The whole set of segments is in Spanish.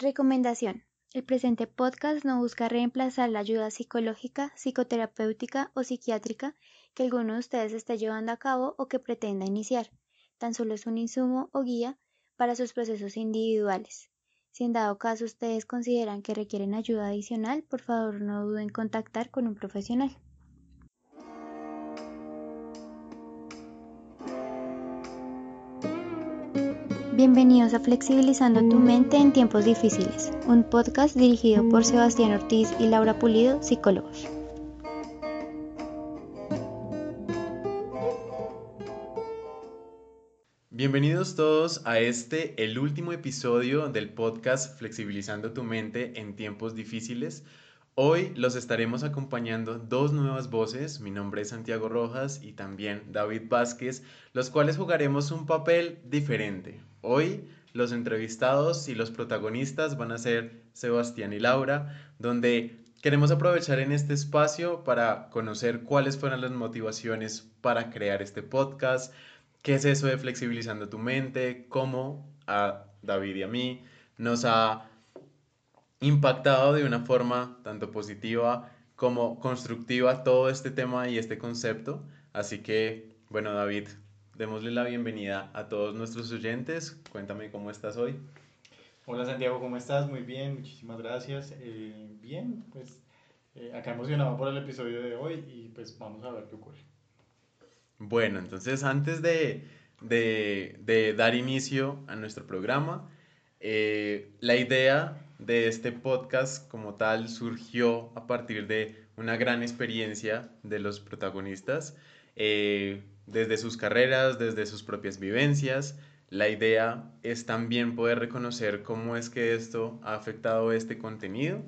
Recomendación. El presente podcast no busca reemplazar la ayuda psicológica, psicoterapéutica o psiquiátrica que alguno de ustedes esté llevando a cabo o que pretenda iniciar. Tan solo es un insumo o guía para sus procesos individuales. Si en dado caso ustedes consideran que requieren ayuda adicional, por favor no duden en contactar con un profesional. Bienvenidos a Flexibilizando tu mente en tiempos difíciles, un podcast dirigido por Sebastián Ortiz y Laura Pulido, psicólogos. Bienvenidos todos a este, el último episodio del podcast Flexibilizando tu mente en tiempos difíciles. Hoy los estaremos acompañando dos nuevas voces, mi nombre es Santiago Rojas y también David Vázquez, los cuales jugaremos un papel diferente, Hoy los entrevistados y los protagonistas van a ser Sebastián y Laura, donde queremos aprovechar en este espacio para conocer cuáles fueron las motivaciones para crear este podcast, qué es eso de flexibilizando tu mente, cómo a David y a mí nos ha impactado de una forma tanto positiva como constructiva todo este tema y este concepto. Así que, bueno, David, démosle la bienvenida a todos nuestros oyentes. Cuéntame cómo estás hoy. Hola Santiago, ¿cómo estás? Muy bien, muchísimas gracias. Eh, bien, pues eh, acá emocionado por el episodio de hoy y pues vamos a ver qué ocurre. Bueno, entonces antes de, de, de dar inicio a nuestro programa, eh, la idea de este podcast como tal surgió a partir de una gran experiencia de los protagonistas desde sus carreras, desde sus propias vivencias. La idea es también poder reconocer cómo es que esto ha afectado este contenido.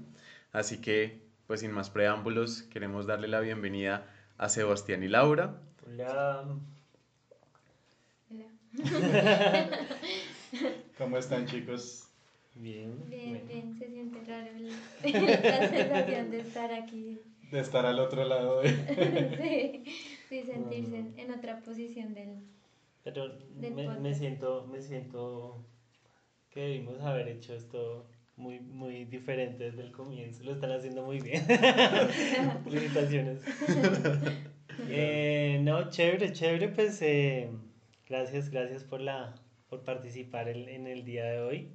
Así que, pues sin más preámbulos, queremos darle la bienvenida a Sebastián y Laura. Hola. Hola. ¿Cómo están chicos? Bien. Bien, bien, se siente raro la sensación de estar aquí. De estar al otro lado de... sí. Sí, sentirse en, otra posición del. Pero me, siento, me siento que debimos haber hecho esto muy, muy diferente desde el comienzo. Lo están haciendo muy bien. Felicitaciones. eh, no, chévere, chévere, pues eh, gracias, gracias por la por participar en, en, el día de hoy.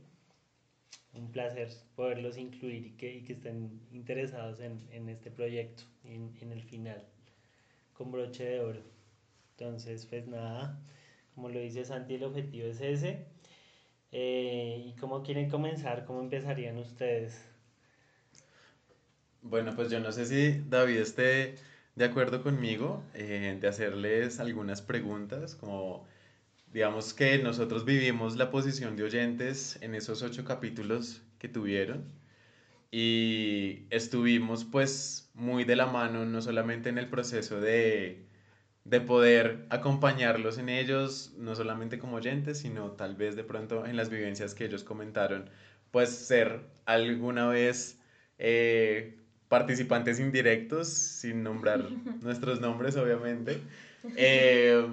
Un placer poderlos incluir y que, y que estén interesados en, en este proyecto, en, en el final con broche de oro. Entonces, pues nada, como lo dice Santi, el objetivo es ese. Eh, ¿Y cómo quieren comenzar? ¿Cómo empezarían ustedes? Bueno, pues yo no sé si David esté de acuerdo conmigo eh, de hacerles algunas preguntas, como digamos que nosotros vivimos la posición de oyentes en esos ocho capítulos que tuvieron y estuvimos pues muy de la mano, no solamente en el proceso de, de poder acompañarlos en ellos, no solamente como oyentes, sino tal vez de pronto en las vivencias que ellos comentaron, pues ser alguna vez eh, participantes indirectos, sin nombrar nuestros nombres obviamente. Eh,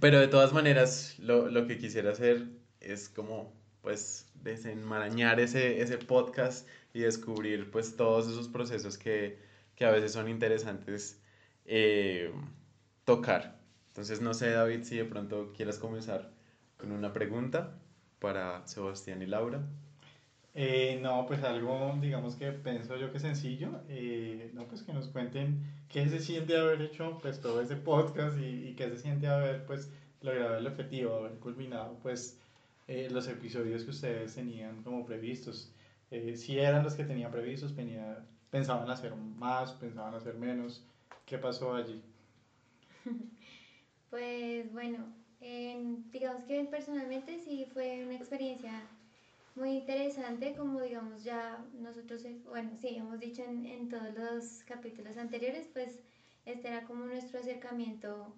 pero de todas maneras, lo, lo, que quisiera hacer es como pues desenmarañar ese, ese podcast y descubrir pues todos esos procesos que, que a veces son interesantes eh, tocar. Entonces no sé David si de pronto quieras comenzar con una pregunta para Sebastián y Laura. Eh, no, pues algo, digamos que pienso yo que sencillo, eh, no, pues que nos cuenten qué se siente haber hecho pues todo ese podcast y, y qué se siente haber pues logrado el objetivo, haber culminado pues los episodios que ustedes tenían como previstos. Eh, si eran los que tenían previstos, venía, pensaban hacer más, pensaban hacer menos. ¿Qué pasó allí? Pues bueno, digamos que personalmente sí fue una experiencia muy interesante, como digamos ya nosotros, eh, bueno, sí, hemos dicho en, en todos los capítulos anteriores, pues este era como nuestro acercamiento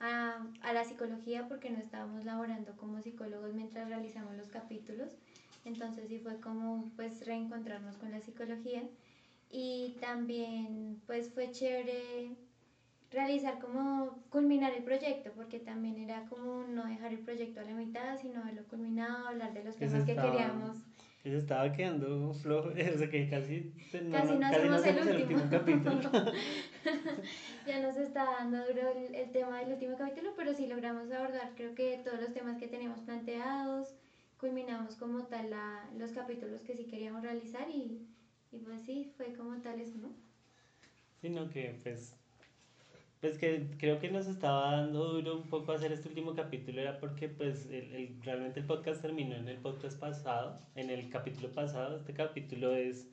a, a, la psicología porque no estábamos laborando como psicólogos mientras realizamos los capítulos. Entonces sí fue como pues reencontrarnos con la psicología y también pues fue chévere realizar como culminar el proyecto porque también era como no dejar el proyecto a la mitad sino haberlo culminado, hablar de los temas que queríamos que se estaba quedando flojo, o sea que casi, no, casi no hacemos, el, último. el, último. capítulo. ya nos está dando duro el, el, tema del último capítulo, pero sí logramos abordar creo que todos los temas que teníamos planteados, culminamos como tal la, los capítulos que sí queríamos realizar y, y pues sí, fue como tal eso, ¿no? Sino que pues pues que creo que nos estaba dando duro un poco hacer este último capítulo era porque pues el, el, realmente el podcast terminó en el podcast pasado, en el capítulo pasado, este capítulo es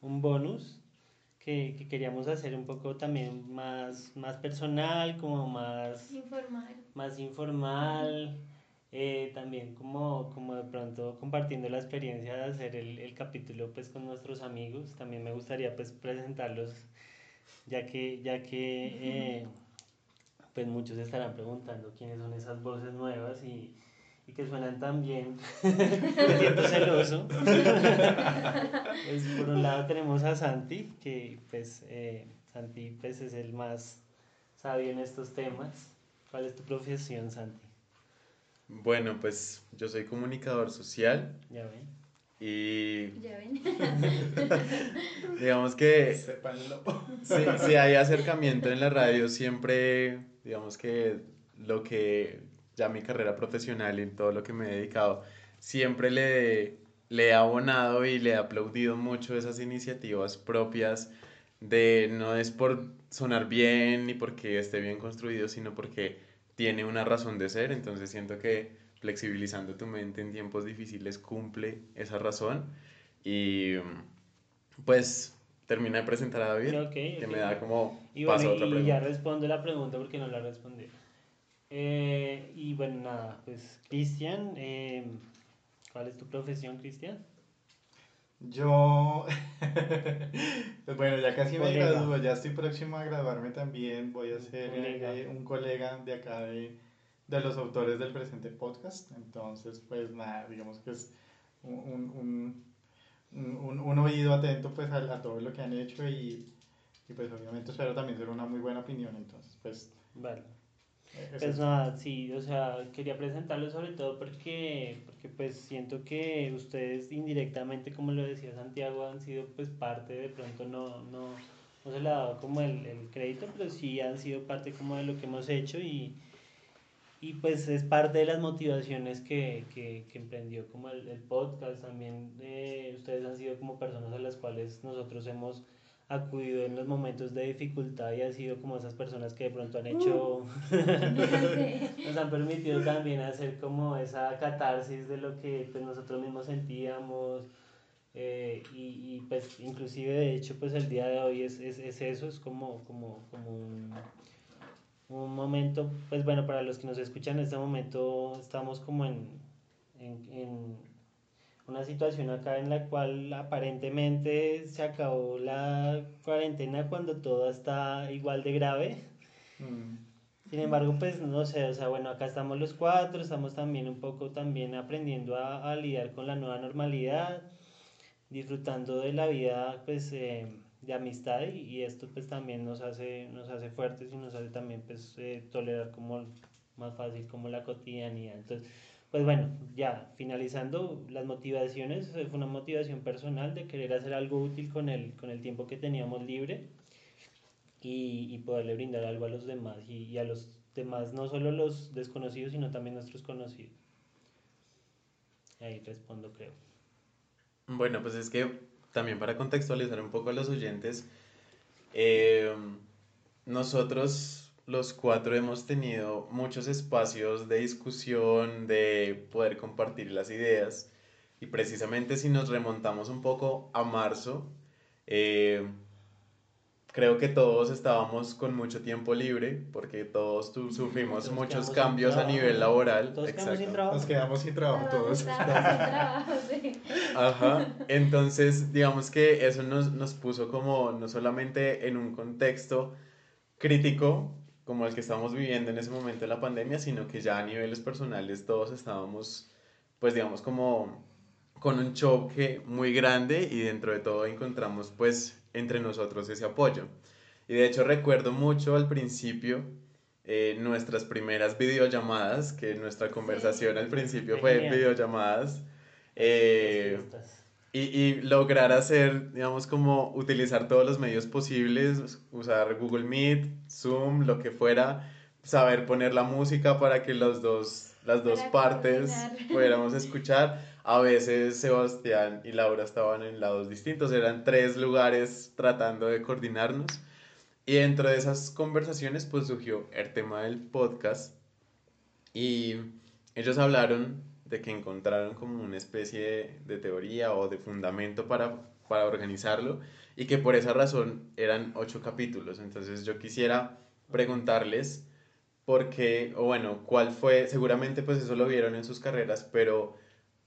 un bonus que, que queríamos hacer un poco también más, más personal, como más informal, más informal eh, también como, como de pronto compartiendo la experiencia de hacer el, el capítulo pues con nuestros amigos, también me gustaría pues presentarlos ya que, ya que eh, pues muchos estarán preguntando quiénes son esas voces nuevas y, y que suenan tan bien. Me siento celoso. pues, por un lado tenemos a Santi, que pues eh, Santi pues, es el más sabio en estos temas. ¿Cuál es tu profesión, Santi? Bueno, pues yo soy comunicador social. Ya ven. Y. Ya ven. digamos que. Si, si hay acercamiento en la radio, siempre, digamos que lo que ya mi carrera profesional y todo lo que me he dedicado, siempre le, le he abonado y le he aplaudido mucho esas iniciativas propias de no es por sonar bien ni porque esté bien construido, sino porque tiene una razón de ser. Entonces siento que flexibilizando tu mente en tiempos difíciles cumple esa razón. Y pues termina de presentar a David, que me da como y paso otra pregunta. Y ya respondo la pregunta porque no la respondí. Eh, y bueno, nada, pues Cristian, eh, ¿cuál es tu profesión, Cristian? Yo, pues bueno, ya casi me gradúo, ya estoy próximo a graduarme también, voy a ser eh, un colega de acá de de los autores del presente podcast. Entonces, pues nada, digamos que es un, un, un, un oído atento pues a, a, todo lo que han hecho y, y, pues obviamente espero también ser una muy buena opinión. Entonces, pues... Vale. Eh, pues nada, sí, o sea, quería presentarlo sobre todo porque, porque pues siento que ustedes indirectamente, como lo decía Santiago, han sido pues parte, de pronto no, no, no se le ha dado como el, el crédito, pero sí han sido parte como de lo que hemos hecho y, y pues es parte de las motivaciones que, que, que emprendió como el, el podcast. También eh, ustedes han sido como personas a las cuales nosotros hemos acudido en los momentos de dificultad y han sido como esas personas que de pronto han hecho, nos han permitido también hacer como esa catarsis de lo que pues, nosotros mismos sentíamos. Eh, y, y, pues inclusive de hecho pues el día de hoy es, es, es eso, es como, como, como un, un momento, pues bueno, para los que nos escuchan en este momento estamos como en, en, en, una situación acá en la cual aparentemente se acabó la cuarentena cuando todo está igual de grave. Mm. Sin embargo, pues no sé, o sea, bueno, acá estamos los cuatro, estamos también un poco también aprendiendo a, a lidiar con la nueva normalidad, disfrutando de la vida, pues... Eh, de amistad y, esto pues también nos hace, nos hace fuertes y nos hace también pues eh, tolerar como más fácil como la cotidianidad. Entonces, pues bueno, ya finalizando las motivaciones, fue una motivación personal de querer hacer algo útil con el, con el tiempo que teníamos libre y, y poderle brindar algo a los demás y, y a los demás, no solo los desconocidos, sino también nuestros conocidos. Ahí respondo, creo. Bueno, pues es que también para contextualizar un poco a los oyentes, eh, nosotros los cuatro hemos tenido muchos espacios de discusión, de poder compartir las ideas. Y precisamente si nos remontamos un poco a marzo, eh, creo que todos estábamos con mucho tiempo libre porque todos tu, sufrimos muchos cambios a nivel laboral. Todos Exacto. Quedamos sin trabajo. Nos quedamos sin trabajo todos. sin trabajo, sí. Ajá. Entonces, digamos que eso nos, nos puso como no solamente en un contexto crítico como el que estamos viviendo en ese momento de la pandemia, sino que ya a niveles personales todos estábamos, pues digamos, como con un choque muy grande y dentro de todo encontramos pues entre nosotros ese apoyo. Y de hecho recuerdo mucho al principio eh, nuestras primeras videollamadas, que nuestra conversación al principio fue videollamadas. Eh, y, y lograr hacer, digamos, como utilizar todos los medios posibles, usar Google Meet, Zoom, lo que fuera, saber poner la música para que los dos, las dos Para partes coordinar. pudiéramos escuchar. A veces Sebastián y Laura estaban en lados distintos, eran tres lugares tratando de coordinarnos. Y dentro de esas conversaciones, pues surgió el tema del podcast. Y ellos hablaron de que encontraron como una especie de teoría o de fundamento para, para organizarlo y que por esa razón eran ocho capítulos. Entonces yo quisiera preguntarles por qué, o bueno, cuál fue, seguramente pues eso lo vieron en sus carreras, pero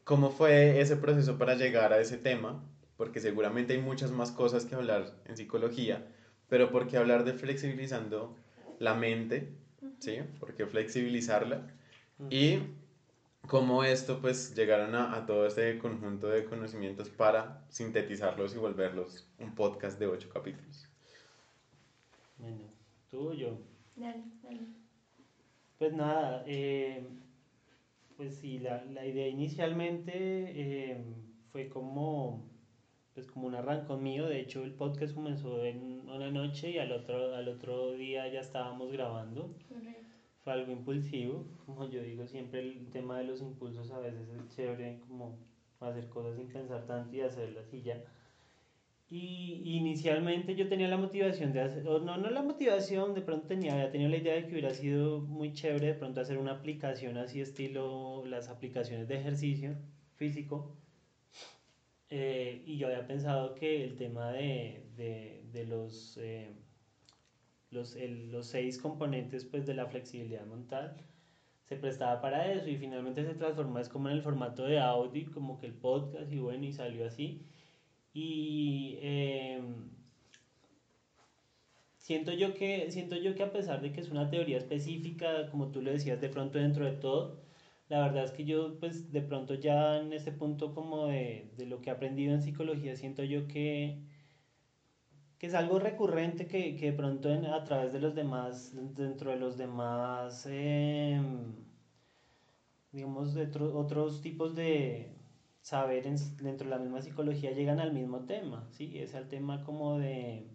cómo fue ese proceso para llegar a ese tema, porque seguramente hay muchas más cosas que hablar en psicología, pero ¿por qué hablar de flexibilizando la mente? ¿Sí? ¿Por qué flexibilizarla? Y cómo esto pues llegaron a, a todo este conjunto de conocimientos para sintetizarlos y volverlos un podcast de ocho capítulos. Bueno, tú o yo. Dale, dale. Pues nada, eh, pues sí, la, la idea inicialmente eh, fue como, pues como un arrancón mío. De hecho, el podcast comenzó en una noche y al otro, al otro día ya estábamos grabando. Correcto. Fue algo impulsivo, como yo digo siempre, el tema de los impulsos a veces es chévere, como hacer cosas sin pensar tanto y hacerlas y ya. Y inicialmente yo tenía la motivación de hacer, o no, no la motivación, de pronto tenía, había tenido la idea de que hubiera sido muy chévere de pronto hacer una aplicación así estilo las aplicaciones de ejercicio físico. Eh, y yo había pensado que el tema de, de, de los, eh, los, el- los seis componentes pues, de la flexibilidad mental se prestaba para eso y finalmente se transformó es como en el formato de audio, como que el podcast y bueno, y salió así. Y em, siento yo que siento yo que a pesar de que es una teoría específica, como tú lo decías, de pronto dentro de todo, la verdad es que yo pues de pronto ya en este punto como de, de lo que he aprendido en psicología, siento yo que, que es algo recurrente que, que de pronto en- a través de los demás, dentro de los demás, em, digamos, de otro- otros tipos de saberes dentro de la misma psicología llegan al mismo tema, ¿sí? Es el tema como de,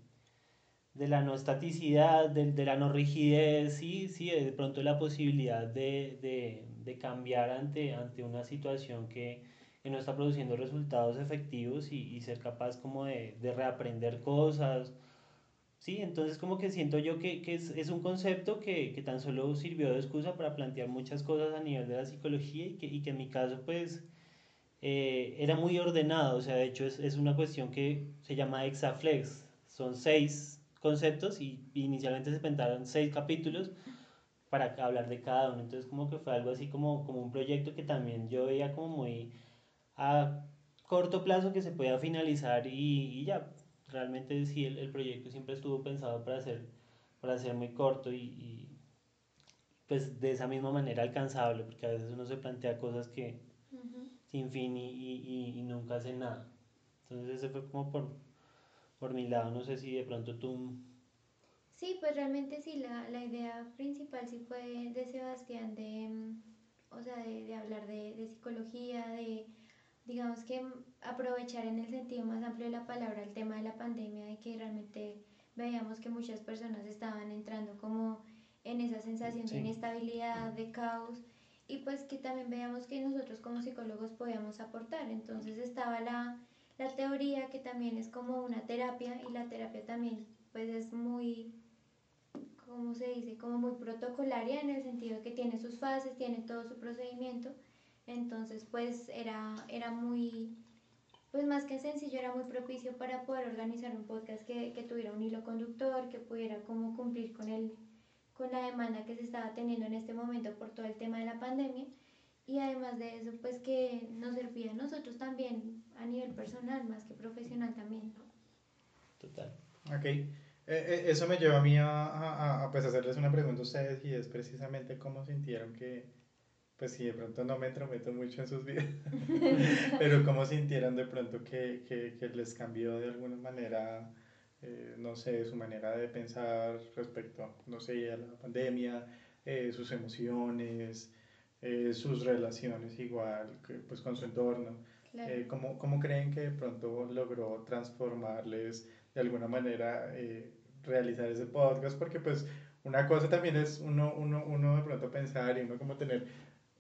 de la no estaticidad, de, de la no rigidez, sí, sí, de pronto la posibilidad de, de, de cambiar ante, ante una situación que, que no está produciendo resultados efectivos y, y ser capaz como de, de reaprender cosas, Sí, entonces como que siento yo que, que es, es un concepto que, que tan solo sirvió de excusa para plantear muchas cosas a nivel de la psicología y que, y que en mi caso pues eh, era muy ordenado, o sea, de hecho es, es una cuestión que se llama Hexaflex, son seis conceptos y, inicialmente se pensaron seis capítulos para hablar de cada uno, entonces como que fue algo así como, como un proyecto que también yo veía como muy a corto plazo que se pueda finalizar y, y ya, realmente sí el, el proyecto siempre estuvo pensado para ser, para ser muy corto y, y, pues de esa misma manera alcanzable, porque a veces uno se plantea cosas que. Sin fin y, y, y- nunca hacen nada. Entonces ese fue como por, por mi lado, no sé si de pronto tú... Sí, pues realmente sí, la, la idea principal sí fue de Sebastián de, mm, o sea, de, de hablar de, de psicología, de, digamos que mm, aprovechar en el sentido más amplio de la palabra el tema de la pandemia, de que realmente veíamos que muchas personas estaban entrando como en esa sensación Sí. de inestabilidad, de caos, y pues que también veíamos que nosotros como psicólogos podíamos aportar. Entonces estaba la, la teoría que también es como una terapia y la terapia también pues es muy ¿cómo se dice? Como muy protocolaria en el sentido que tiene sus fases, tiene todo su procedimiento. Entonces, pues era, era muy, pues más que sencillo, era muy propicio para poder organizar un podcast que, que tuviera un hilo conductor, que pudiera como cumplir con el, con la demanda que se estaba teniendo en este momento por todo el tema de la pandemia. Y además de eso, pues que nos servía a nosotros también a nivel personal, más que profesional también, ¿no? Total. Ok. Eh, eh, eso me lleva a mí a, a, a, pues hacerles una pregunta a ustedes y es precisamente cómo sintieron que, pues si de pronto no me entrometo mucho en sus vidas, pero cómo sintieron de pronto que, que, que les cambió de alguna manera, eh, no sé, su manera de pensar respecto, no sé, a la pandemia, eh, sus emociones, eh, sus relaciones igual, que, pues con su entorno. Claro. Eh, ¿cómo, cómo creen que de pronto logró transformarles de alguna manera eh, realizar ese podcast? Porque pues una cosa también es uno, uno, uno de pronto pensar y uno como tener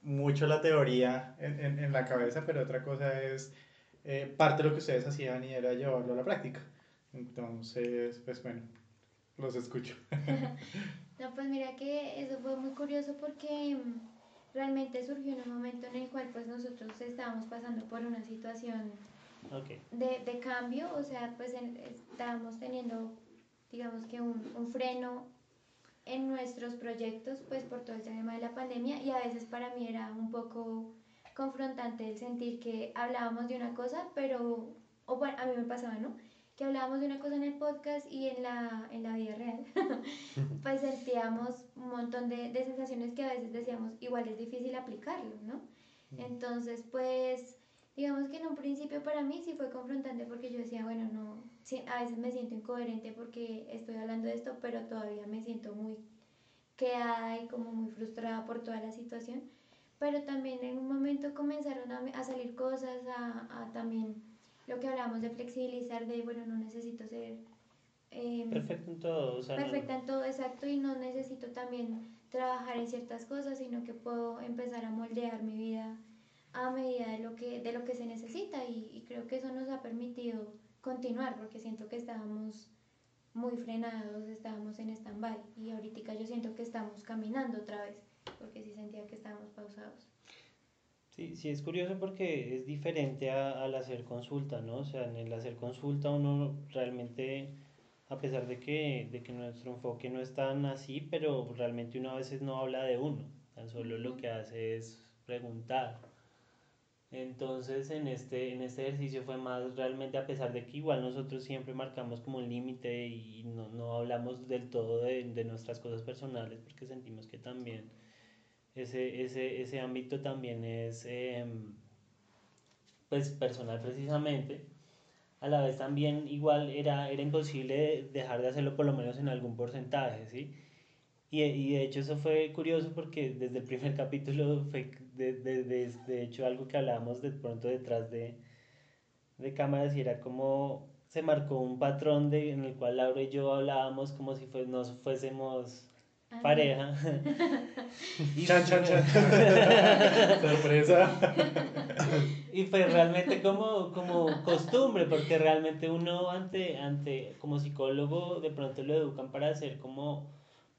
mucho la teoría en, en, en la cabeza, pero otra cosa es eh, parte de lo que ustedes hacían y era llevarlo a la práctica. Entonces, pues bueno, los escucho. No, pues mira que eso fue muy curioso porque mm, realmente surgió en un momento en el cual pues nosotros estábamos pasando por una situación Ok. de, de cambio, o sea, pues en- estábamos teniendo, digamos que un, un freno en nuestros proyectos, pues por todo el tema de la pandemia y a veces para mí era un poco confrontante el sentir que hablábamos de una cosa, pero, o bueno, a mí me pasaba, ¿no? Que hablábamos de una cosa en el podcast y en la, en la vida real, pues sentíamos un montón de, de sensaciones que a veces decíamos, igual es difícil aplicarlo, ¿no? Entonces, pues digamos que en un principio para mí sí fue confrontante porque yo decía, bueno, no, sí, a veces me siento incoherente porque estoy hablando de esto, pero todavía me siento muy quedada y como muy frustrada por toda la situación. Pero también en un momento comenzaron a, a salir cosas, a, a también lo que hablábamos de flexibilizar, de, bueno, no necesito ser... em, Perfecto en todo. O sea, no- perfecta en todo exacto y no necesito también trabajar en ciertas cosas, sino que puedo empezar a moldear mi vida a medida de lo que, de lo que se necesita y, y creo que eso nos ha permitido continuar porque siento que estábamos muy frenados, estábamos en stand-by y ahorita yo siento que estamos caminando otra vez porque sí sentía que estábamos pausados. Sí, sí, es curioso porque es diferente a- al hacer consulta, ¿no? O sea, en el hacer consulta uno realmente, a pesar de que, de que nuestro enfoque no es tan así, pero realmente uno a veces no habla de uno, tan solo lo que hace es preguntar. Entonces, en este, en este ejercicio fue más realmente, a pesar de que igual nosotros siempre marcamos como un límite y no, no hablamos del todo de, de nuestras cosas personales, porque sentimos que también ese, ese, ese ámbito también es em, pues personal precisamente. A la vez también igual era, era imposible dejar de hacerlo por lo menos en algún porcentaje, ¿sí? Y, y de hecho eso fue curioso porque desde el primer capítulo fue de, de, de, de hecho algo que hablábamos de pronto detrás de, de cámaras y era como se marcó un patrón de, en el cual Laura y yo hablábamos como si fue, nos fuésemos Ah, pareja. Y Chan, chan, chan. Sorpresa. Y fue realmente como, como costumbre, porque realmente uno ante, ante, como psicólogo, de pronto lo educan para hacer como,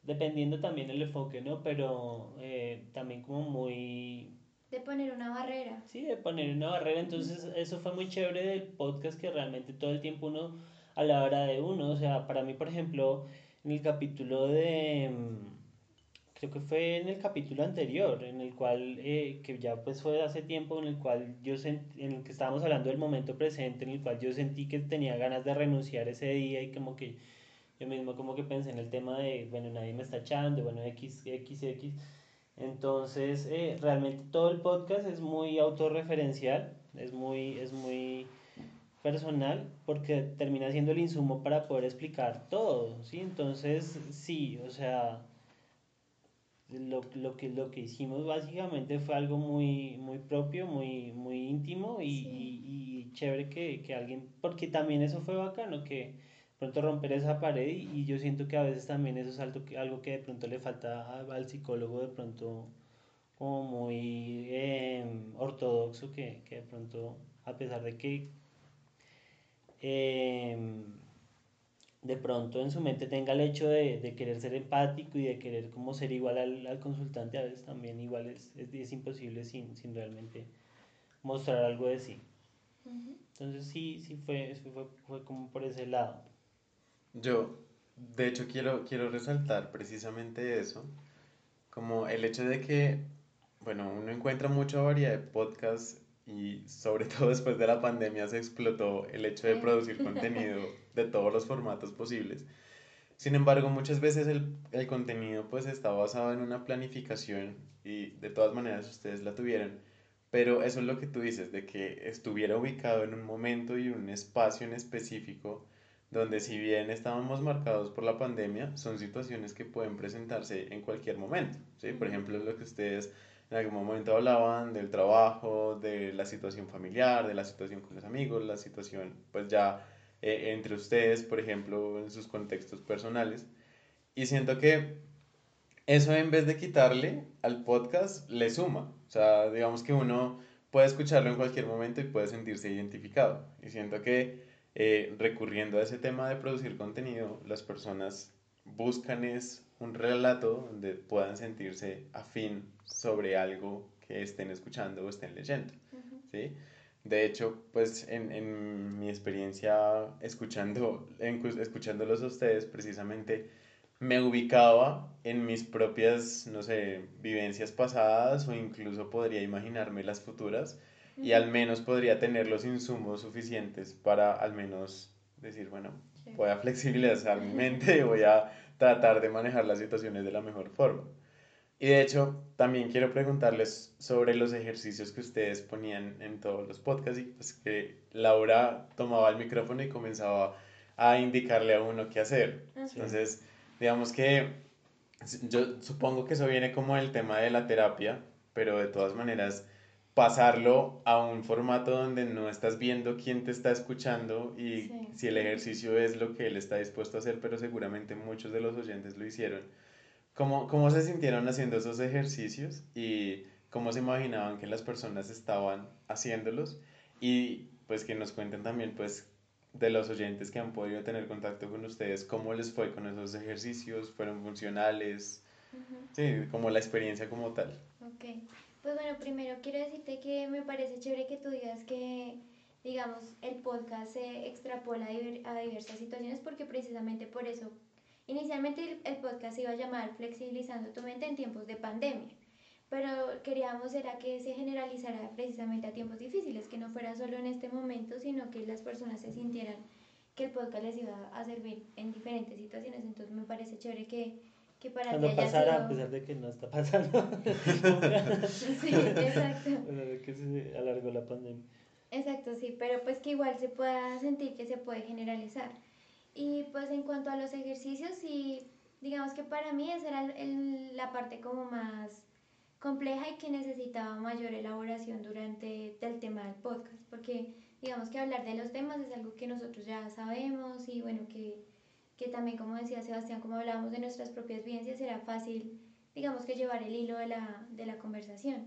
dependiendo también el enfoque, ¿no? Pero eh, también como muy, De poner una barrera. sí, de poner una barrera. Entonces eso fue muy chévere del podcast, que realmente todo el tiempo uno hablaba de uno. O sea, para mí, por ejemplo, en el capítulo de... mm, Creo que fue en el capítulo anterior, en el cual, eh, que ya pues fue hace tiempo, en el cual yo sent- en el que estábamos hablando del momento presente, en el cual yo sentí que tenía ganas de renunciar ese día y como que yo mismo como que pensé en el tema de, bueno, nadie me está echando, bueno, X, X, X. Entonces, eh, realmente todo el podcast es muy autorreferencial, es muy, es muy personal, porque termina siendo el insumo para poder explicar todo, ¿sí? Entonces, sí, o sea, lo, lo que, lo que hicimos básicamente fue algo muy, muy propio, muy, muy íntimo y, Sí. y- y chévere que, que alguien, porque también eso fue bacano, que de pronto romper esa pared y, y yo siento que a veces también eso es algo que, algo que de pronto le falta al psicólogo de pronto como muy em, ortodoxo que, que de pronto a pesar de que em, de pronto en su mente tenga el hecho de, de querer ser empático y de querer como ser igual al, al consultante, a veces también igual es, es, es imposible sin, sin realmente mostrar algo de sí. Entonces sí, sí fue, fue, fue como por ese lado. Yo, de hecho, quiero, quiero resaltar precisamente eso, como el hecho de que, bueno, uno encuentra mucha variedad de podcasts y sobre todo después de la pandemia se explotó el hecho de producir contenido de todos los formatos posibles. Sin embargo, muchas veces el, el contenido pues está basado en una planificación y de todas maneras ustedes la tuvieron, pero eso es lo que tú dices, de que estuviera ubicado en un momento y un espacio en específico donde si bien estábamos marcados por la pandemia, son situaciones que pueden presentarse en cualquier momento, ¿sí? Por ejemplo, lo que ustedes en algún momento hablaban del trabajo, de la situación familiar, de la situación con los amigos, la situación pues ya eh, entre ustedes, por ejemplo, en sus contextos personales. Y siento que eso en vez de quitarle al podcast, le suma. O sea, digamos que uno puede escucharlo en cualquier momento y puede sentirse identificado. Y siento que eh, recurriendo a ese tema de producir contenido, las personas buscan es un relato donde puedan sentirse afín sobre algo que estén escuchando o estén leyendo. ¿sí? De hecho, pues en, en mi experiencia escuchando, en, escuchándolos a ustedes, precisamente me ubicaba en mis propias, no sé, vivencias pasadas o incluso podría imaginarme las futuras y al menos podría tener los insumos suficientes para al menos decir, bueno, voy a flexibilizar mi mente y voy a tratar de manejar las situaciones de la mejor forma. Y de hecho, también quiero preguntarles sobre los ejercicios que ustedes ponían en todos los podcasts y pues que Laura tomaba el micrófono y comenzaba a indicarle a uno qué hacer. Entonces, digamos que yo supongo que eso viene como el tema de la terapia, pero de todas maneras pasarlo a un formato donde no estás viendo quién te está escuchando y si el ejercicio es lo que él está dispuesto a hacer, pero seguramente muchos de los oyentes lo hicieron. ¿Cómo, cómo se sintieron haciendo esos ejercicios y cómo se imaginaban que las personas estaban haciéndolos? Y pues que nos cuenten también pues de los oyentes que han podido tener contacto con ustedes, cómo les fue con esos ejercicios, fueron funcionales, sí, como la experiencia como tal. Okay. Pues bueno, primero quiero decirte que me parece chévere que tú digas que, digamos, el podcast se extrapola a diversas situaciones porque precisamente por eso, inicialmente el podcast se iba a llamar Flexibilizando tu mente en tiempos de pandemia, pero queríamos era que se generalizara precisamente a tiempos difíciles, que no fuera solo en este momento, sino que las personas se sintieran que el podcast les iba a servir en diferentes situaciones, entonces me parece chévere que que para Cuando pasara, a pesar de que no está pasando. sí, exacto. de que se alargó la pandemia. Exacto, sí, pero pues que igual se pueda sentir que se puede generalizar. Y pues en cuanto a los ejercicios, sí, digamos que para mí esa era el, la parte como más compleja y que necesitaba mayor elaboración durante el tema del podcast, porque digamos que hablar de los temas es algo que nosotros ya sabemos y bueno, que que también, como decía Sebastián, como hablábamos de nuestras propias vivencias, era fácil, digamos que llevar el hilo de la, de la conversación.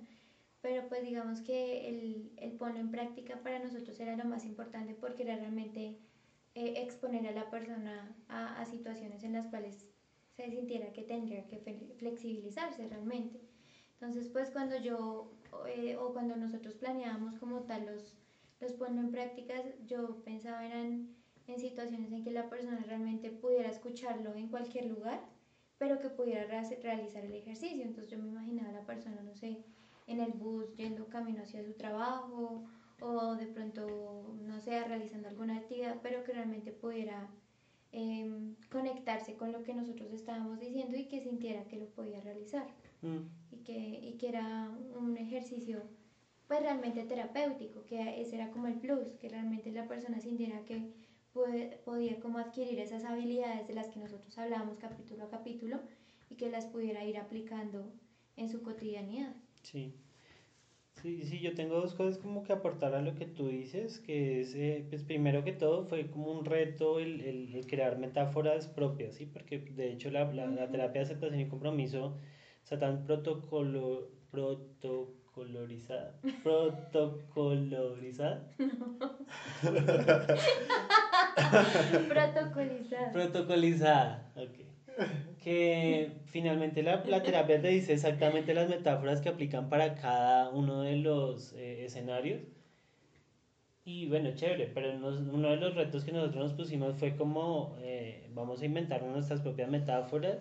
Pero pues digamos que el, el ponerlo en práctica para nosotros era lo más importante porque era realmente eh, exponer a la persona a, situaciones en las cuales se sintiera que tendría que flexibilizarse realmente. Entonces, pues cuando yo eh, o cuando nosotros planeábamos como tal los, los en práctica, yo pensaba eran en situaciones en que la persona realmente pudiera escucharlo en cualquier lugar, pero que pudiera realizar el ejercicio. Entonces yo me imaginaba a la persona, no sé, en el bus yendo camino hacia su trabajo o de pronto, no sé, realizando alguna actividad, pero que realmente pudiera em, conectarse con lo que nosotros estábamos diciendo y que sintiera que lo podía realizar. Mm. Y, que, y que era un ejercicio pues realmente terapéutico, que ese era como el plus, que realmente la persona sintiera que podía como adquirir esas habilidades de las que nosotros hablábamos capítulo a capítulo y que las pudiera ir aplicando en su cotidianidad. Sí. Sí, sí, yo tengo dos cosas como que aportar a lo que tú dices, que es, eh, pues primero que todo fue como un reto el, el, crear metáforas propias, ¿sí? Porque de hecho la, la, la terapia de aceptación y compromiso está tan protocolo, proto, Colorizada. Protocolorizada. Protocolizada. Protocolizada, ok. Que finalmente la, la, terapia te dice exactamente las metáforas que aplican para cada uno de los eh, escenarios. Y bueno, chévere, pero uno de los retos que nosotros nos pusimos fue como eh, vamos a inventar nuestras propias metáforas,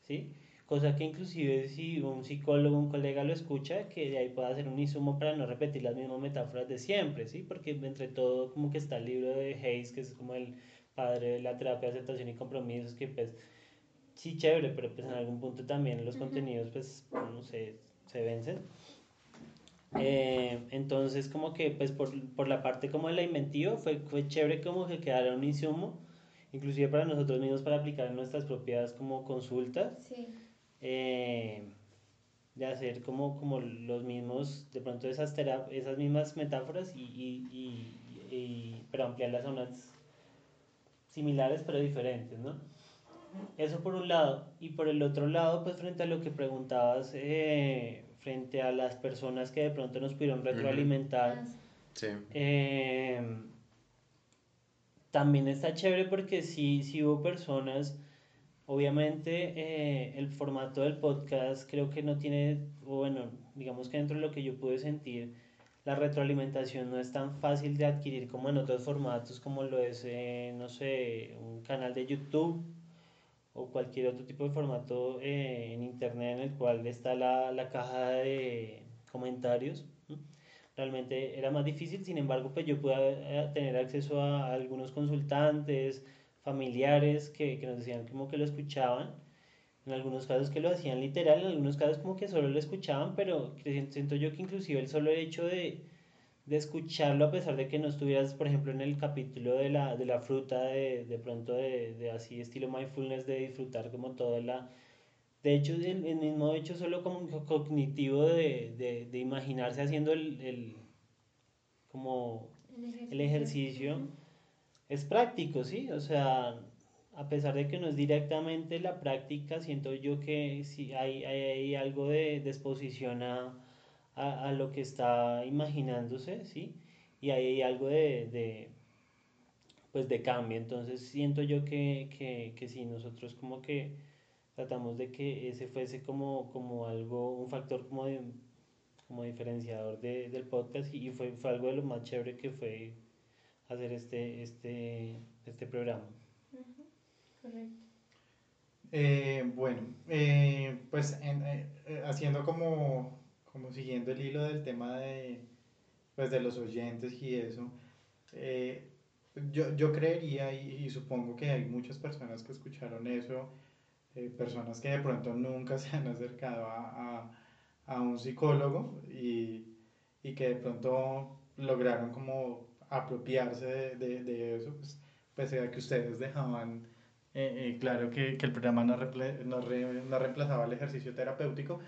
¿sí? cosa que inclusive si un psicólogo, un colega lo escucha, que de ahí pueda hacer un insumo para no repetir las mismas metáforas de siempre, ¿sí? Porque entre todo como que está el libro de Hayes, que es como el padre de la terapia de aceptación y compromisos, que pues sí, chévere, pero pues en algún punto también los contenidos pues, no sé, se vencen. Eh, entonces como que pues por, por, la parte como de la inventiva fue, fue chévere como que quedara un insumo, inclusive para nosotros mismos para aplicar en nuestras propias como consultas. Sí. Eh, de hacer como, como los mismos, de pronto esas, esas mismas metáforas y, y, y, y, pero ampliarlas a unas similares pero diferentes, ¿no? Eso por un lado. Y por el otro lado, pues frente a lo que preguntabas, eh, frente a las personas que de pronto nos pudieron retroalimentar, Sí. eh, también está chévere porque sí, sí hubo personas, obviamente eh, el formato del podcast creo que no tiene, o bueno, digamos que dentro de lo que yo pude sentir, la retroalimentación no es tan fácil de adquirir como en otros formatos, como lo es, eh, no sé, un canal de YouTube o cualquier otro tipo de formato eh, en internet en el cual está la, la caja de comentarios. Realmente era más difícil, sin embargo, pues yo pude eh, tener acceso a algunos consultantes, familiares que, que nos decían como que lo escuchaban, en algunos casos que lo hacían literal, en algunos casos como que solo lo escuchaban, pero siento yo que inclusive el solo hecho de, de escucharlo a pesar de que no estuvieras, por ejemplo, en el capítulo de la, de la fruta, de, de pronto de, de así estilo mindfulness, de disfrutar como toda la... De hecho, el, el mismo hecho solo como cognitivo de, de, de imaginarse haciendo el, el como El ejercicio. el ejercicio Ujú. es práctico, ¿sí? O sea, a pesar de que no es directamente la práctica, siento yo que sí hay, hay, hay algo de, de exposición a, a, a lo que está imaginándose, ¿sí? Y ahí hay algo de, de, pues de cambio. Entonces siento yo que, que, que sí, nosotros como que tratamos de que ese fuese como, como algo, un factor como de, como diferenciador de, del podcast y fue, fue algo de lo más chévere que fue hacer este, este, este programa. Correcto. Eh, bueno, eh, pues en- eh, haciendo como, como siguiendo el hilo del tema de, pues de los oyentes y eso, eh, yo, yo creería y, y supongo que hay muchas personas que escucharon eso, eh, personas que de pronto nunca se han acercado a, a, a un psicólogo y, y que de pronto lograron como apropiarse de, de, de eso, pues pese a que ustedes dejaban eh, eh, claro que, que el programa no, reple- no, re- no reemplazaba el ejercicio terapéutico.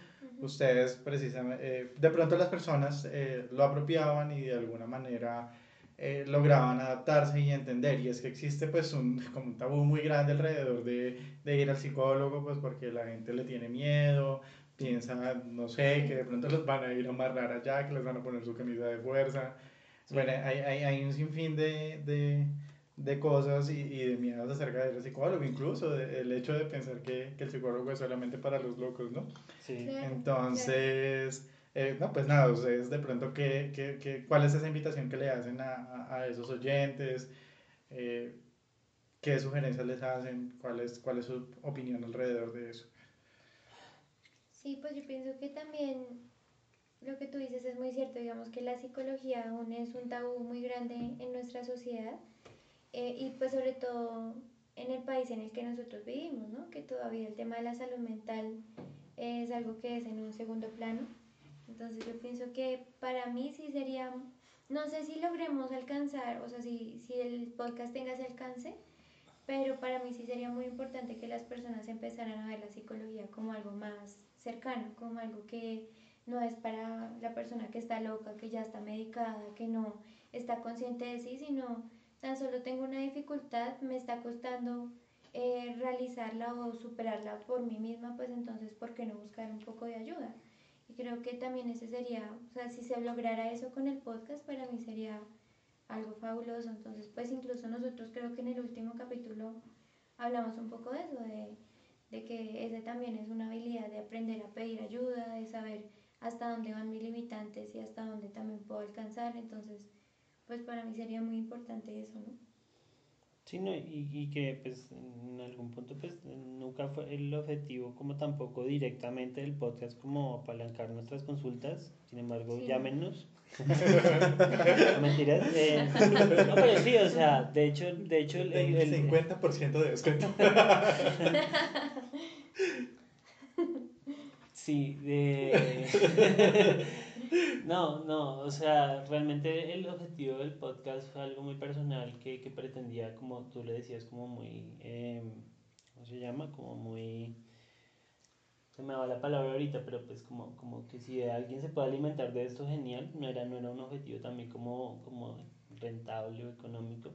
Ustedes precisamente, eh, de pronto las personas eh, lo apropiaban y de alguna manera eh, lograban adaptarse y entender. Y es que existe pues un, como un tabú muy grande alrededor de, de ir al psicólogo, pues porque la gente le tiene miedo, piensa, no sé, que de pronto los van a ir a amarrar allá, que les van a poner su camisa de fuerza. Sí. Bueno, hay, hay, hay un sinfín de, de, de cosas y, y de miedos acerca del psicólogo, incluso de- el hecho de pensar que, que el psicólogo es solamente para los locos, ¿no? Sí. Entonces, eh, no, pues nada, ustedes de pronto, ¿qué, qué, qué, cuál es esa invitación que le hacen a, a, a esos oyentes? Eh, ¿Qué sugerencias les hacen? ¿Cuál es, ¿Cuál es su opinión alrededor de eso? Sí, pues yo pienso que también lo que tú dices es muy cierto, digamos que la psicología aún es un tabú muy grande en nuestra sociedad eh, y pues sobre todo en el país en el que nosotros vivimos, ¿no? Que todavía el tema de la salud mental es algo que es en un segundo plano. Entonces yo pienso que para mí sí sería, no sé si logremos alcanzar, o sea, si, si el podcast tenga ese alcance, pero para mí sí sería muy importante que las personas empezaran a ver la psicología como algo más cercano, como algo que no es para la persona que está loca, que ya está medicada, que no está consciente de sí, sino tan solo tengo una dificultad, me está costando eh, realizarla o superarla por mí misma, pues entonces, ¿por qué no buscar un poco de ayuda? Y creo que también ese sería, o sea, si se lograra eso con el podcast, para mí sería algo fabuloso. Entonces, pues incluso nosotros creo que en el último capítulo hablamos un poco de eso, de, de que ese también es una habilidad de aprender a pedir ayuda, de saber hasta dónde van mis limitantes y hasta dónde también puedo alcanzar. Entonces, pues para mí sería muy importante eso, ¿no? Sí, no, y, y que pues en algún punto pues nunca fue el objetivo como tampoco directamente del podcast como apalancar nuestras consultas, sin embargo Sí. llámenos. No, Mentiras. eh, no, pero sí, o sea, de hecho, de hecho el, el- el- 50% de descuento. Sí, de... No, no, o sea, realmente el objetivo del podcast fue algo muy personal que, que pretendía, como tú le decías, como muy, eh, ¿cómo se llama? Como muy se me va la palabra ahorita, pero pues como, como que si alguien se puede alimentar de esto, genial, no era, no era un objetivo también como, como rentable o económico,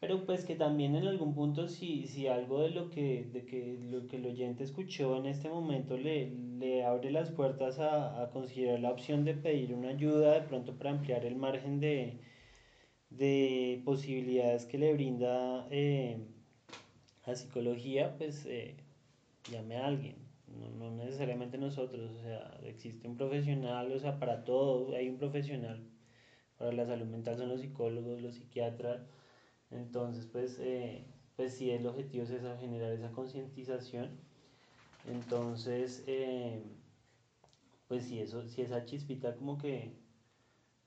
pero pues que también en algún punto si, si algo de lo que, de que lo que el oyente escuchó en este momento le, le abre las puertas a, a considerar la opción de pedir una ayuda de pronto para ampliar el margen de, de posibilidades que le brinda eh, la psicología, pues eh, llame a alguien, no, no, necesariamente nosotros, o sea, existe un profesional, o sea, para todo hay un profesional, para la salud mental son los psicólogos, los psiquiatras, entonces, pues, eh, pues sí, el objetivo es generar esa concientización. Entonces, eh, pues si, eso, si esa chispita como que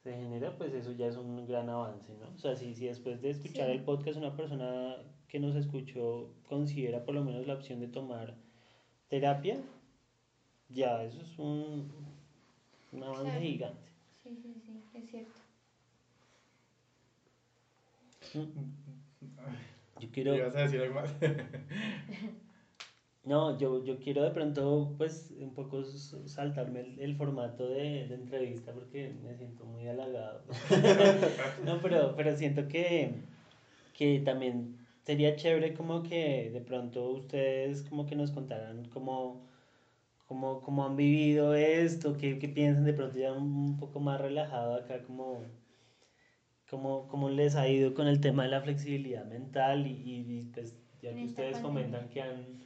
se genera, pues eso ya es un gran avance, ¿no? O sea, si, si después de escuchar el podcast una persona que nos escuchó considera por lo menos la opción de tomar terapia, ya eso es un, un avance gigante. Sí, sí, sí, es cierto. Yo quiero... ¿Ibas a decir algo más? no, yo, yo quiero de pronto, pues, un poco saltarme el, el formato de, de, entrevista porque me siento muy halagado. no, pero, pero siento que, que también sería chévere como que de pronto ustedes como que nos contaran cómo, cómo, cómo han vivido esto, qué, qué piensan de pronto ya un, un poco más relajado acá como cómo, cómo les ha ido con el tema de la flexibilidad mental y, y pues ya que ustedes comentan que han,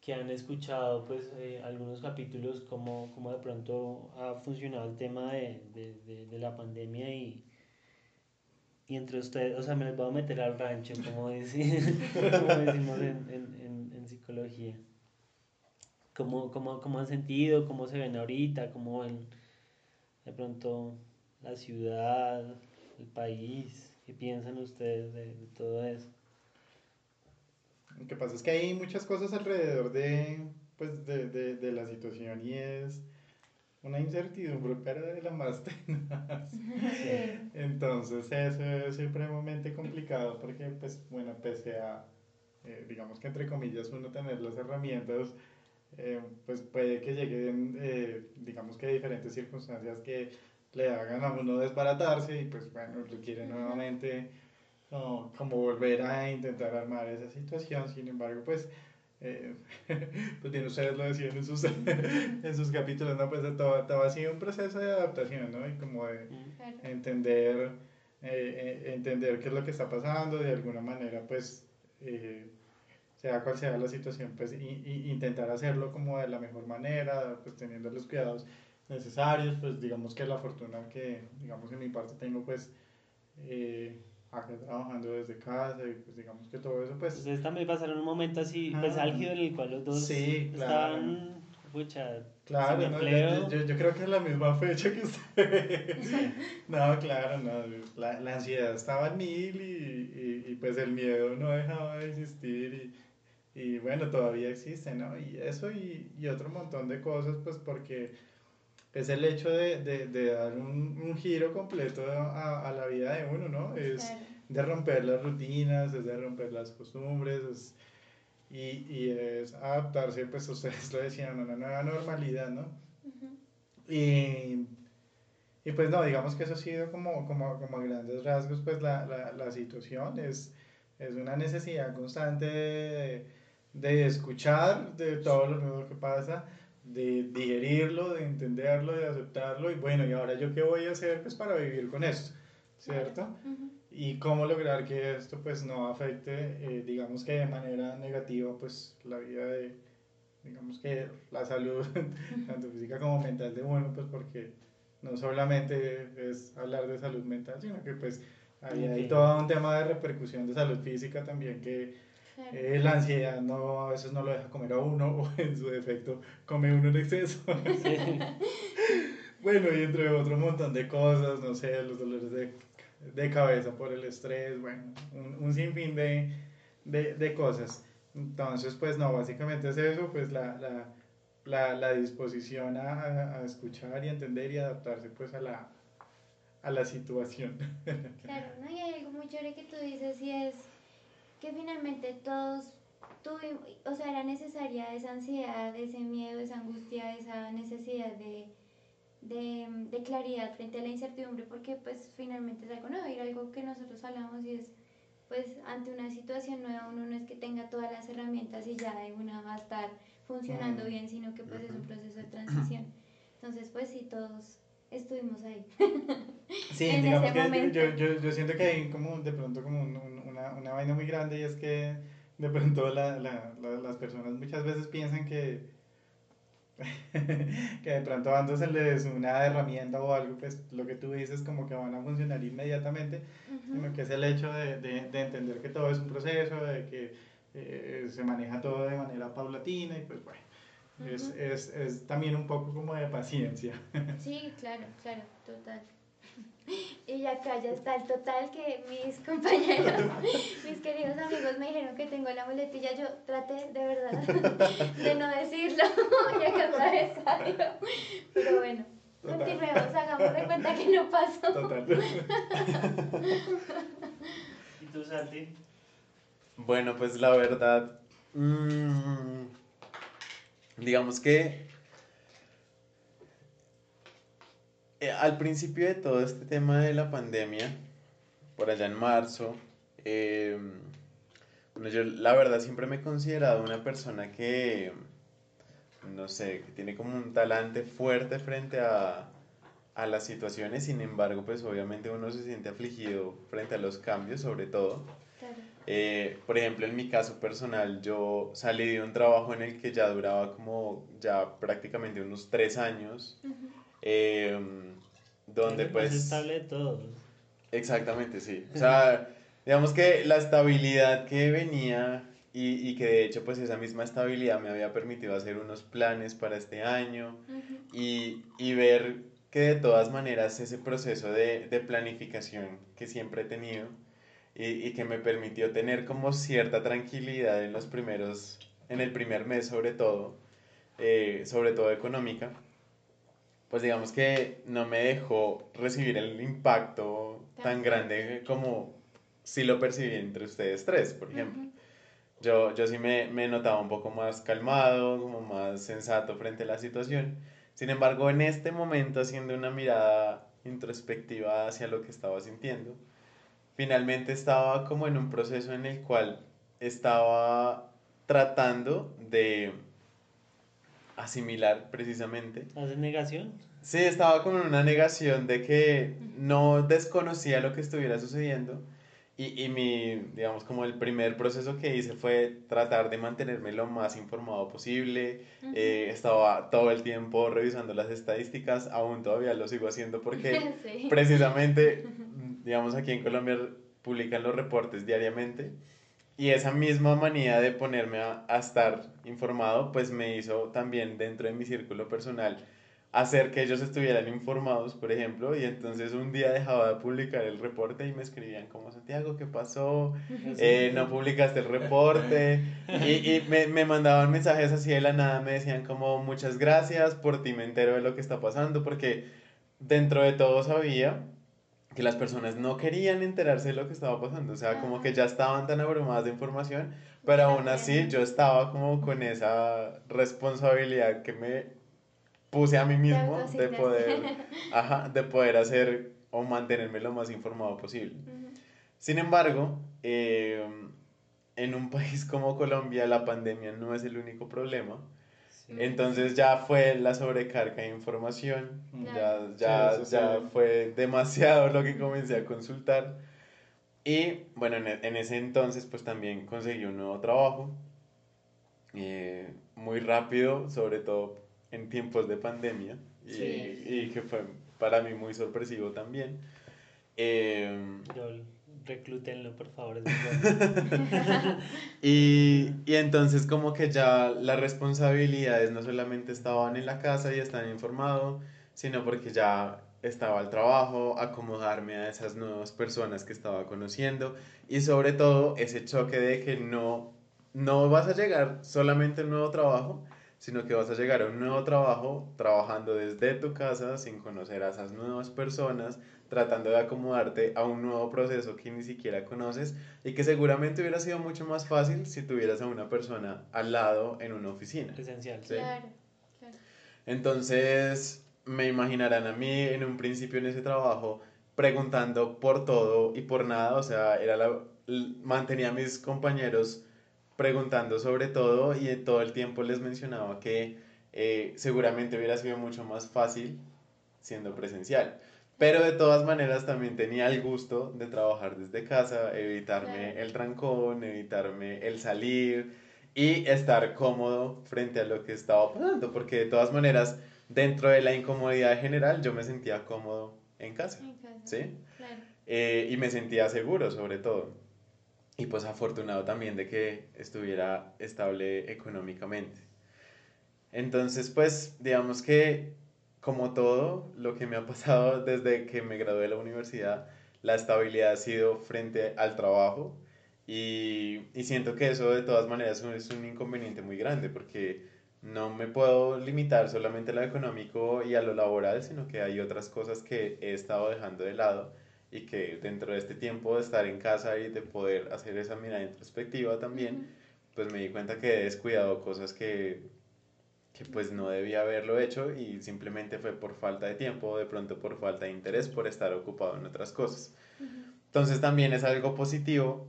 que han escuchado pues eh, algunos capítulos, cómo, cómo, de pronto ha funcionado el tema de, de, de, la pandemia y, y entre ustedes, o sea, me les voy a meter al rancho, como, decir, como decimos en, en, en, psicología. ¿Cómo, cómo, ¿Cómo han sentido? ¿Cómo se ven ahorita? ¿Cómo ven de pronto la ciudad, el país? ¿Qué piensan ustedes de, de, todo eso? Lo que pasa es que hay muchas cosas alrededor de, pues, de, de, de la situación y es una incertidumbre, pero de la más tenaz. Sí. Entonces eso es supremamente complicado porque, pues, bueno, pese a, eh, digamos que entre comillas, uno tener las herramientas, eh, pues puede que lleguen, eh, digamos que diferentes circunstancias que le hagan a uno desbaratarse y pues bueno, requiere nuevamente como, como volver a intentar armar esa situación. Sin embargo, pues, eh, pues bien, ustedes lo decían en sus, en sus capítulos, ¿no? Pues todo, todo, ha sido un proceso de adaptación, ¿no? Y como de entender, eh, eh, entender qué es lo que está pasando, de alguna manera, pues, eh, sea cual sea la situación, pues, y, y intentar hacerlo como de la mejor manera, pues teniendo los cuidados necesarios, pues digamos que la fortuna que, digamos en mi parte tengo, pues, eh, acá trabajando desde casa y pues digamos que todo eso, pues... Ustedes también pasaron un momento así, pues álgido en el cual los dos sí, claro. estaban, pucha, Claro, ¿no? yo, yo, yo, creo que es la misma fecha que ustedes. no, claro, no. La, la ansiedad estaba en mil y, y, y, pues el miedo no dejaba de existir y, y bueno, todavía existe, ¿no? Y eso y, y otro montón de cosas, pues porque es el hecho de, de, de dar un, un, giro completo a, a, la vida de uno, ¿no? Es claro. de romper las rutinas, es de romper las costumbres, es, y, y, es adaptarse, pues ustedes lo decían, a una nueva normalidad, ¿no? Uh -huh. y, y, pues no, digamos que eso ha sido como, como, como a grandes rasgos, pues la, la, la situación es, es una necesidad constante de, de escuchar de todo lo nuevo que pasa, de digerirlo, de entenderlo, de aceptarlo y bueno, ¿y ahora yo qué voy a hacer pues para vivir con esto? ¿Cierto? Uh -huh. Y cómo lograr que esto pues no afecte, eh, digamos que de manera negativa pues la vida de, digamos que la salud, tanto física como mental de uno, pues porque no solamente es hablar de salud mental, sino que pues hay, okay. hay todo un tema de repercusión de salud física también que eh, la ansiedad no, a veces no lo deja comer a uno o en su defecto come uno en exceso. Sí. bueno, y entre otro montón de cosas, no sé, los dolores de, de cabeza por el estrés, bueno, un, un sinfín de, de, de, cosas. Entonces, pues no, básicamente es eso, pues la, la, la, la disposición a, a, escuchar y entender y adaptarse pues a la, a la situación. Claro, ¿no? Y hay algo muy chévere que tú dices y es que finalmente todos tuve, o sea, era necesaria esa ansiedad, ese miedo, esa angustia, esa necesidad de, de, de claridad frente a la incertidumbre, porque pues finalmente es algo nuevo, y algo que nosotros hablamos y es, pues ante una situación nueva uno no es que tenga todas las herramientas y ya de una va a estar funcionando Mm. bien, sino que pues es un proceso de transición. Entonces, pues sí, todos estuvimos ahí. Sí, en digamos ese que yo, yo, yo siento que hay como de pronto como un- un- una, una vaina muy grande y es que de pronto la, la, la- las personas muchas veces piensan que, que de pronto dándoseles una herramienta o algo, pues lo que tú dices como que van a funcionar inmediatamente, sino que es el hecho de, de, de entender que todo es un proceso, de que eh, se maneja todo de manera paulatina y pues bueno, es, es, es también un poco como de paciencia. Sí, claro, claro, total. Y acá ya está el total que mis compañeros, mis queridos amigos me dijeron que tengo la muletilla. Yo traté de verdad de no decirlo y acá otra vez salió. Pero bueno, Total. continuemos, hagamos de cuenta que no pasó. Total. ¿Y tú, Santi? Bueno, pues la verdad, mm, digamos que eh, al principio de todo este tema de la pandemia, por allá en marzo, eh, bueno, yo la verdad siempre me he considerado una persona que, no sé, que tiene como un talante fuerte frente a, a las situaciones, sin embargo, pues obviamente uno se siente afligido frente a los cambios, sobre todo. Claro. Eh, por ejemplo, en mi caso personal, yo salí de un trabajo en el que ya duraba como ya prácticamente unos tres años. Eh, donde Es el más pues... estable de todos. Exactamente, sí. O sea, digamos que la estabilidad que venía y, y que de hecho pues esa misma estabilidad me había permitido hacer unos planes para este año Ujú. y, y ver que de todas maneras ese proceso de, de planificación que siempre he tenido y, y que me permitió tener como cierta tranquilidad en los primeros, en el primer mes sobre todo, eh, sobre todo económica, pues digamos que no me dejó recibir el impacto tan grande como si lo percibí entre ustedes tres, por ejemplo. Ujú. Yo, yo sí me, me notaba un poco más calmado, como más sensato frente a la situación. Sin embargo, en este momento, haciendo una mirada introspectiva hacia lo que estaba sintiendo, finalmente estaba como en un proceso en el cual estaba tratando de asimilar precisamente ¿Haces negación? Sí, estaba como en una negación de que no desconocía lo que estuviera sucediendo y, y mi, digamos, como el primer proceso que hice fue tratar de mantenerme lo más informado posible. Eh, estaba todo el tiempo revisando las estadísticas, aún todavía lo sigo haciendo porque Sí. precisamente, digamos, aquí en Colombia publican los reportes diariamente y esa misma manía de ponerme a, a estar informado, pues me hizo también dentro de mi círculo personal hacer que ellos estuvieran informados, por ejemplo, y entonces un día dejaba de publicar el reporte y me escribían como, Santiago, ¿qué pasó? Eh, no publicaste el reporte y, y me, me mandaban mensajes así de la nada, me decían como muchas gracias, por ti me entero de lo que está pasando, porque dentro de todo sabía que las personas no querían enterarse de lo que estaba pasando, o sea, como Ajá. que ya estaban tan abrumadas de información, pero aún así yo estaba como con esa responsabilidad que me puse a mí mismo de poder, ajá, de poder hacer o mantenerme lo más informado posible. Sin embargo, eh, en un país como Colombia la pandemia no es el único problema. Sí. Entonces ya fue la sobrecarga de información, ya, Claro. ya, Sí, ya fue demasiado lo que comencé a consultar. Y bueno, en, e- en ese entonces pues también conseguí un nuevo trabajo, eh, muy rápido, sobre todo en tiempos de pandemia, y, Sí. y que fue para mí muy sorpresivo también. Yo, reclútenlo, por favor. Y, y entonces como que ya las responsabilidades no solamente estaban en la casa y estar informado, sino porque ya estaba el trabajo, acomodarme a esas nuevas personas que estaba conociendo y sobre todo ese choque de que no, no vas a llegar solamente a un nuevo trabajo, sino que vas a llegar a un nuevo trabajo trabajando desde tu casa sin conocer a esas nuevas personas, tratando de acomodarte a un nuevo proceso que ni siquiera conoces y que seguramente hubiera sido mucho más fácil si tuvieras a una persona al lado en una oficina. Esencial. Sí. Claro, claro. Entonces, me imaginarán a mí en un principio en ese trabajo preguntando por todo y por nada, o sea, era la, mantenía a mis compañeros preguntando sobre todo y todo el tiempo les mencionaba que eh, seguramente hubiera sido mucho más fácil siendo presencial. Pero de todas maneras también tenía el gusto de trabajar desde casa, evitarme el trancón, evitarme el salir y estar cómodo frente a lo que estaba pasando, porque de todas maneras, dentro de la incomodidad general, yo me sentía cómodo en casa, En casa. ¿sí? Claro. Eh, y me sentía seguro sobre todo. Y pues afortunado también de que estuviera estable económicamente. Entonces, pues, digamos que como todo lo que me ha pasado desde que me gradué de la universidad, la estabilidad ha sido frente al trabajo y, y siento que eso de todas maneras es un inconveniente muy grande porque no me puedo limitar solamente a lo económico y a lo laboral, sino que hay otras cosas que he estado dejando de lado y que dentro de este tiempo de estar en casa y de poder hacer esa mirada introspectiva también, pues me di cuenta que he descuidado cosas que, que pues no debía haberlo hecho y simplemente fue por falta de tiempo de pronto por falta de interés por estar ocupado en otras cosas. Ujú. Entonces también es algo positivo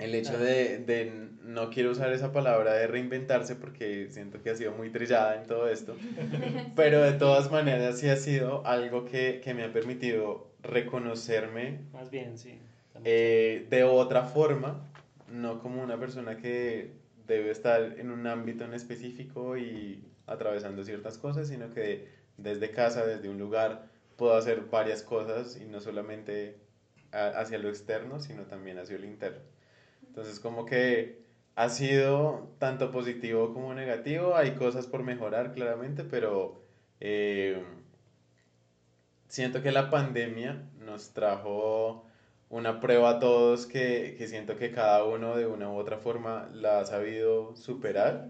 el hecho de, de, no quiero usar esa palabra de reinventarse porque siento que ha sido muy trillada en todo esto, pero de todas maneras sí ha sido algo que, que me ha permitido reconocerme Más bien, sí. Eh, de otra forma, no como una persona que debe estar en un ámbito en específico y atravesando ciertas cosas, sino que desde casa, desde un lugar, puedo hacer varias cosas y no solamente a- hacia lo externo, sino también hacia lo interno. Entonces, como que ha sido tanto positivo como negativo, hay cosas por mejorar claramente, pero eh, siento que la pandemia nos trajo una prueba a todos que, que siento que cada uno de una u otra forma la ha sabido superar.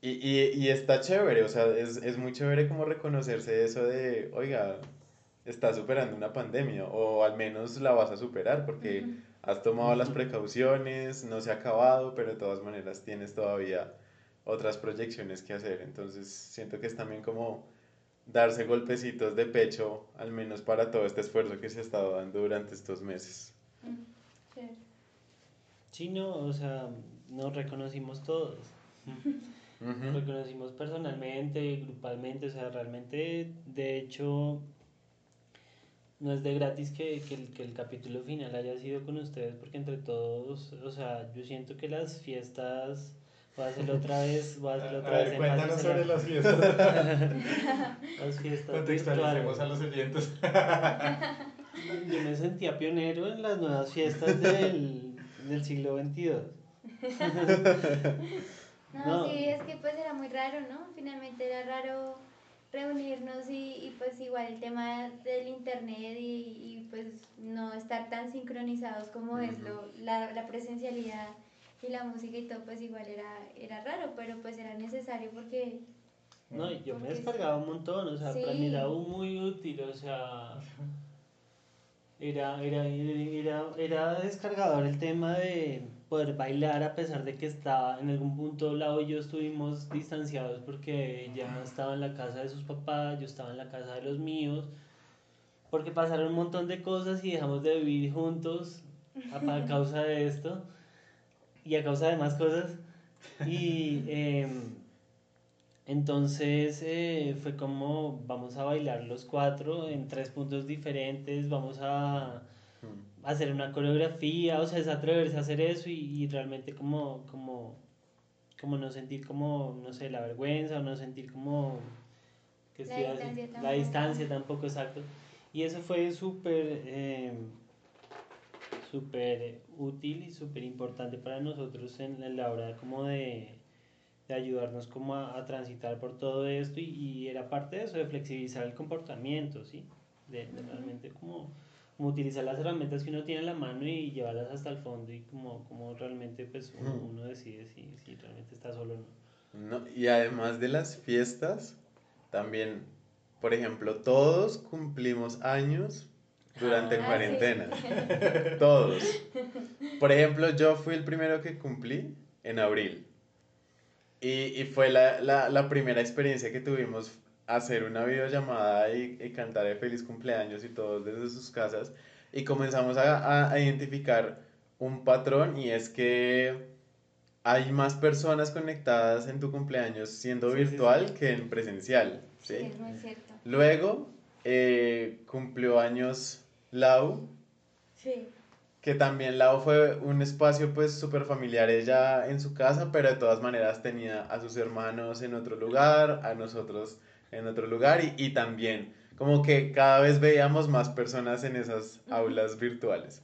Y, y, y está chévere, o sea, es, es muy chévere como reconocerse eso de, oiga, estás superando una pandemia, o al menos la vas a superar, porque Ujú. has tomado las precauciones, no se ha acabado, pero de todas maneras tienes todavía otras proyecciones que hacer. Entonces siento que es también como darse golpecitos de pecho, al menos para todo este esfuerzo que se ha estado dando durante estos meses. Sí, no, o sea, nos reconocimos todos. Nos reconocimos personalmente, grupalmente, o sea, realmente, de hecho, no es de gratis que, que el, que el capítulo final haya sido con ustedes, porque entre todos, o sea, yo siento que las fiestas, voy a hacerlo otra vez, voy a hacerlo A otra vez. ver, cuéntanos sobre en la- las fiestas. las fiestas Contextualicemos a los oyentes. Yo me sentía pionero en las nuevas fiestas del, del siglo XXII. No, No. sí, es que pues era muy raro, ¿no? Finalmente era raro reunirnos y, y, pues igual el tema del internet y, y, pues no estar tan sincronizados como es Ujú. lo, la, la presencialidad y la música y todo, pues igual era, era raro, pero pues era necesario porque... No, yo me descargaba un montón, o sea, para mí Sí. era muy útil, o sea, era, era, era, era descargador el tema de poder bailar a pesar de que estaba en algún punto Lau y yo estuvimos distanciados porque ella estaba en la casa de sus papás, yo estaba en la casa de los míos, porque pasaron un montón de cosas y dejamos de vivir juntos a, a causa de esto y a causa de más cosas. Y em, entonces eh, fue como vamos a bailar los cuatro en tres puntos diferentes, vamos a Mm. hacer una coreografía, o sea, es atreverse a hacer eso y, y realmente como, como, como no sentir como, no sé, la vergüenza o no sentir como que La distancia la tampoco. distancia tampoco, exacto. Y eso fue súper, eh, súper útil y súper importante para nosotros en, en la hora como de, de ayudarnos como a, a transitar por todo esto y, y era parte de eso, de flexibilizar el comportamiento, ¿sí? De, de realmente como, como utilizar las herramientas que uno tiene en la mano y llevarlas hasta el fondo y como, como realmente pues uno, uno decide si, si realmente está solo o no. No, y además de las fiestas, también, por ejemplo, todos cumplimos años durante Ah, sí. cuarentena. Todos. Por ejemplo, yo fui el primero que cumplí en abril. Y, y fue la, la, la primera experiencia que tuvimos hacer una videollamada y, y cantar el feliz cumpleaños y todos desde sus casas. Y comenzamos a, a- a identificar un patrón y es que hay más personas conectadas en tu cumpleaños siendo Sí, sí, virtual sí. que en presencial. Sí, ¿sí? es muy cierto. Luego eh, cumplió años Lau, Sí. que también Lau fue un espacio pues súper familiar ella en su casa, pero de todas maneras tenía a sus hermanos en otro lugar, a nosotros en otro lugar y, y también como que cada vez veíamos más personas en esas aulas virtuales.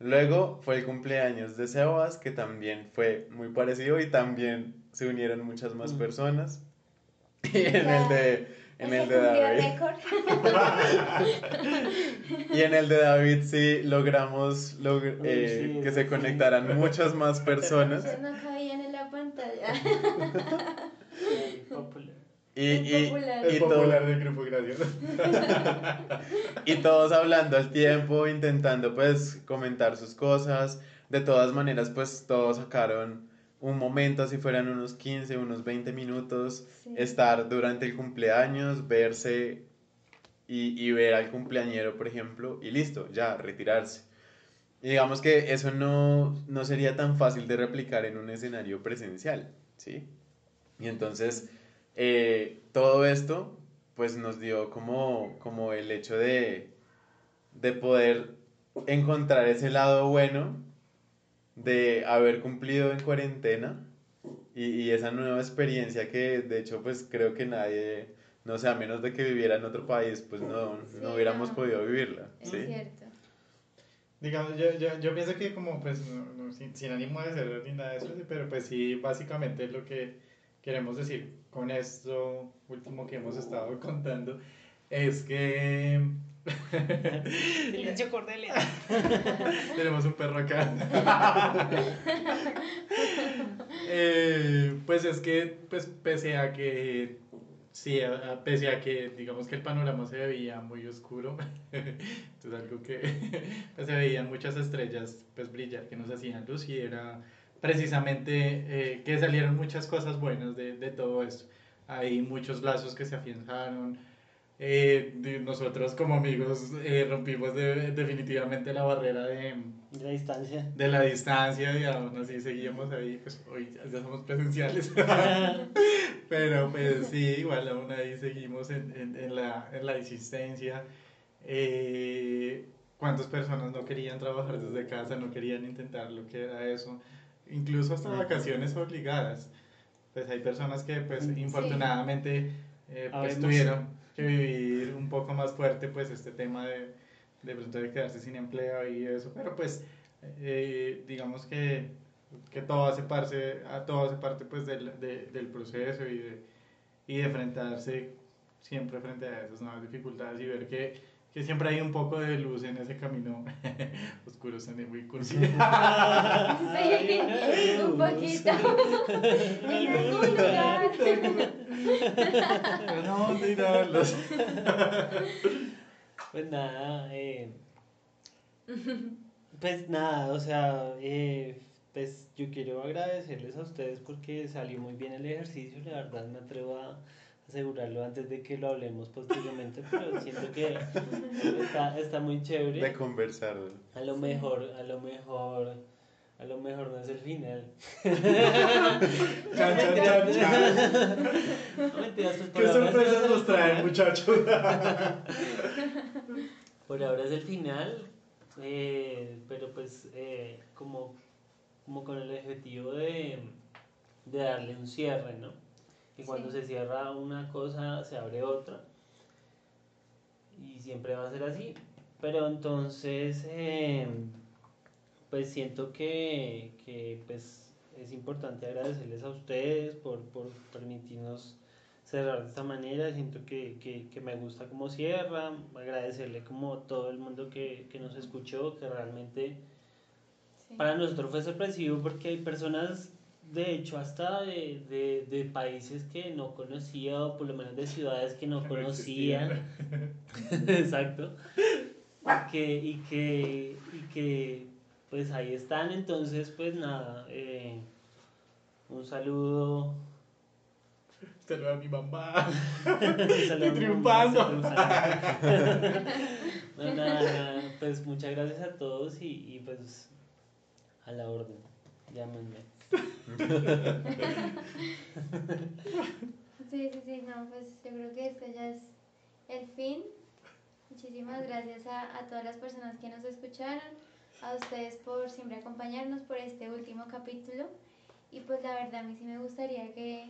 Luego fue el cumpleaños de Sebas, que también fue muy parecido y también se unieron muchas más Mm. personas. Y en el de, en el de David. Y en el de David sí logramos logr- Uy, eh, sí, que se sí. conectaran muchas más personas. Eso no cabían en la pantalla. Y, y- popular. Y popular del grupo, y todos hablando al tiempo, intentando pues comentar sus cosas. De todas maneras, pues todos sacaron un momento, si fueran unos 15, unos 20 minutos, Sí. estar durante el cumpleaños, verse y, y ver al cumpleañero, por ejemplo, y listo, ya, retirarse. Y digamos que eso no, no sería tan fácil de replicar en un escenario presencial, ¿sí? Y entonces, eh, todo esto, pues nos dio como, como el hecho de, de poder encontrar ese lado bueno de haber cumplido en cuarentena y, y esa nueva experiencia que de hecho pues creo que nadie, no sé, a menos de que viviera en otro país, pues no, Sí, no hubiéramos no. podido vivirla, Es ¿sí? cierto. Digamos, yo, yo, yo pienso que como, pues, no- no, sin, sin ánimo de ser ni nada de eso, pero pues sí, básicamente lo que queremos decir con esto último que hemos estado contando es que Silencio, Cordelia. tenemos un perro acá. Eh, pues es que, pues, pese a que, sí, a- a- pese a que, digamos que el panorama se veía muy oscuro, entonces algo que, pues, se veían muchas estrellas, pues, brillar, que nos hacían luz y era precisamente eh, que salieron muchas cosas buenas de, de todo esto. Hay muchos lazos que se afianzaron. Eh, nosotros como amigos eh, rompimos de- definitivamente la barrera de, De la distancia. de la distancia y aún así seguíamos ahí, pues hoy ya ya somos presenciales, pero pues sí, igual aún ahí seguimos en, en, en la, en la existencia. Eh, ¿Cuántas personas no querían trabajar desde casa, no querían intentar lo que era eso? Incluso hasta vacaciones obligadas. Pues hay personas que pues Sí. Eh, pues, Habemos. tuvieron que vivir un poco más fuerte pues este tema de de pronto de quedarse sin empleo y eso, pero pues eh, digamos que, que todo hace parte, a todo hace parte pues del, de- del proceso y de, y de enfrentarse siempre frente a esas nuevas dificultades y ver que, que siempre hay un poco de luz en ese camino oscuro, suena muy cursi. Sí, un poquito. En algún lugar. no, ¿dónde irán los- Pues nada, eh, pues nada, o sea, eh, pues yo quiero agradecerles a ustedes porque salió muy bien el ejercicio, la verdad me atrevo a asegurarlo antes de que lo hablemos posteriormente, pero siento que está, está muy De chévere. conversar. A lo mejor, a lo mejor, a lo mejor no es el final. Chan, chan, chan, chan. No, mentiras, pues, por ¿Qué ahora sorpresas nos traen, muchachos? Por ahora es el final, eh, pero pues eh, como, como con el objetivo de, de darle un cierre, ¿no? Y cuando Sí. se cierra una cosa, se abre otra. Y siempre va a ser así. Pero entonces, eh, pues siento que, que, pues, es importante agradecerles a ustedes por, por permitirnos cerrar de esta manera. Siento que, que, que me gusta cómo cierra. Agradecerle como a todo el mundo que, que nos escuchó, que realmente Sí. para nosotros fue sorpresivo porque hay personas de hecho hasta de, de, de países que no conocía o por lo menos de ciudades que no No conocía. Exacto. Y que, y que, y que pues ahí están, entonces pues nada, eh, un saludo. Saluda a mi mamá. un saludo a mi triunfando. mamá, estoy triunfando. No, nada, nada, pues muchas gracias a todos y, y pues a la orden, llámenme. Sí, sí, sí, no, pues yo creo que esto ya es el fin. Muchísimas gracias a, a todas las personas que nos escucharon, a ustedes por siempre acompañarnos por este último capítulo. Y pues la verdad a mí sí me gustaría que,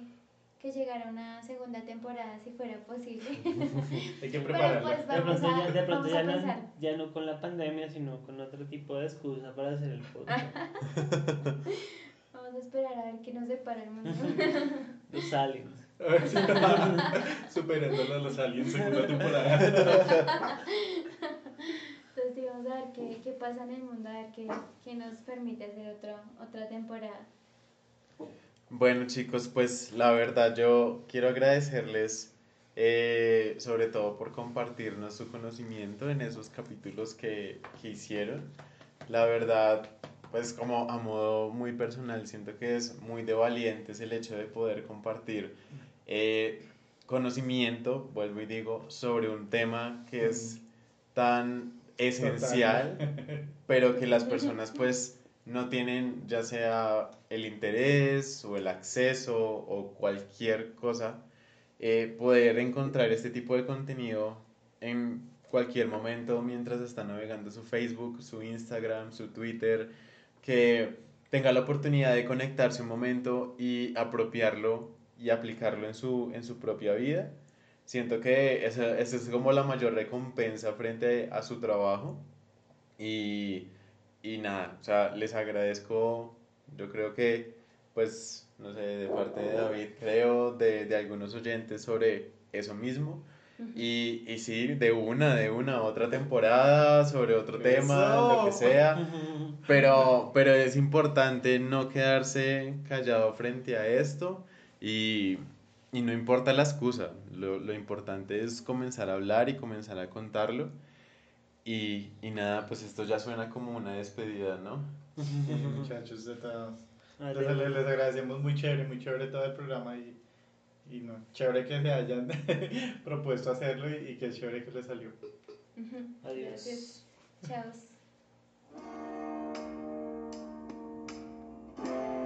que llegara una segunda temporada si fuera posible. Hay que Pero prepararla. pues De pronto, vamos a, ya, de pronto vamos ya, a no, pensar. ya no con la pandemia, sino con otro tipo de excusa para hacer el podcast. Vamos a esperar a ver qué nos depara el mundo. Los aliens. Superando a los aliens segunda temporada. Vamos a ver qué, qué pasa en el mundo, a ver qué, qué nos permite hacer otro, otra temporada. Bueno chicos, pues la verdad yo quiero agradecerles eh, sobre todo por compartirnos su conocimiento en esos capítulos que, que hicieron. La verdad, pues como a modo muy personal, siento que es muy de valientes el hecho de poder compartir eh, conocimiento, vuelvo y digo, sobre un tema que es tan esencial pero que las personas pues no tienen ya sea el interés o el acceso o cualquier cosa, eh, poder encontrar este tipo de contenido en cualquier momento mientras está navegando su Facebook, su Instagram, su Twitter, que tenga la oportunidad de conectarse un momento y apropiarlo y aplicarlo en su, en su propia vida. Siento que esa, esa es como la mayor recompensa frente a su trabajo. Y, y nada, o sea, les agradezco, yo creo que, pues, no sé, de parte de David, creo, de, de algunos oyentes sobre eso mismo. Y, y sí, de una, de una, otra temporada, sobre otro tema, lo que Eso. sea. Pero, pero es importante no quedarse callado frente a esto y, y no importa la excusa, lo, lo importante es comenzar a hablar y comenzar a contarlo. Y, y nada, pues esto ya suena como una despedida, ¿no? Sí, muchachos, de todos. Vale. Les, les- les agradecemos muy chévere, muy chévere todo el programa y, y no, chévere que se hayan propuesto hacerlo y, y que chévere que les salió. Adiós. Gracias. Chao.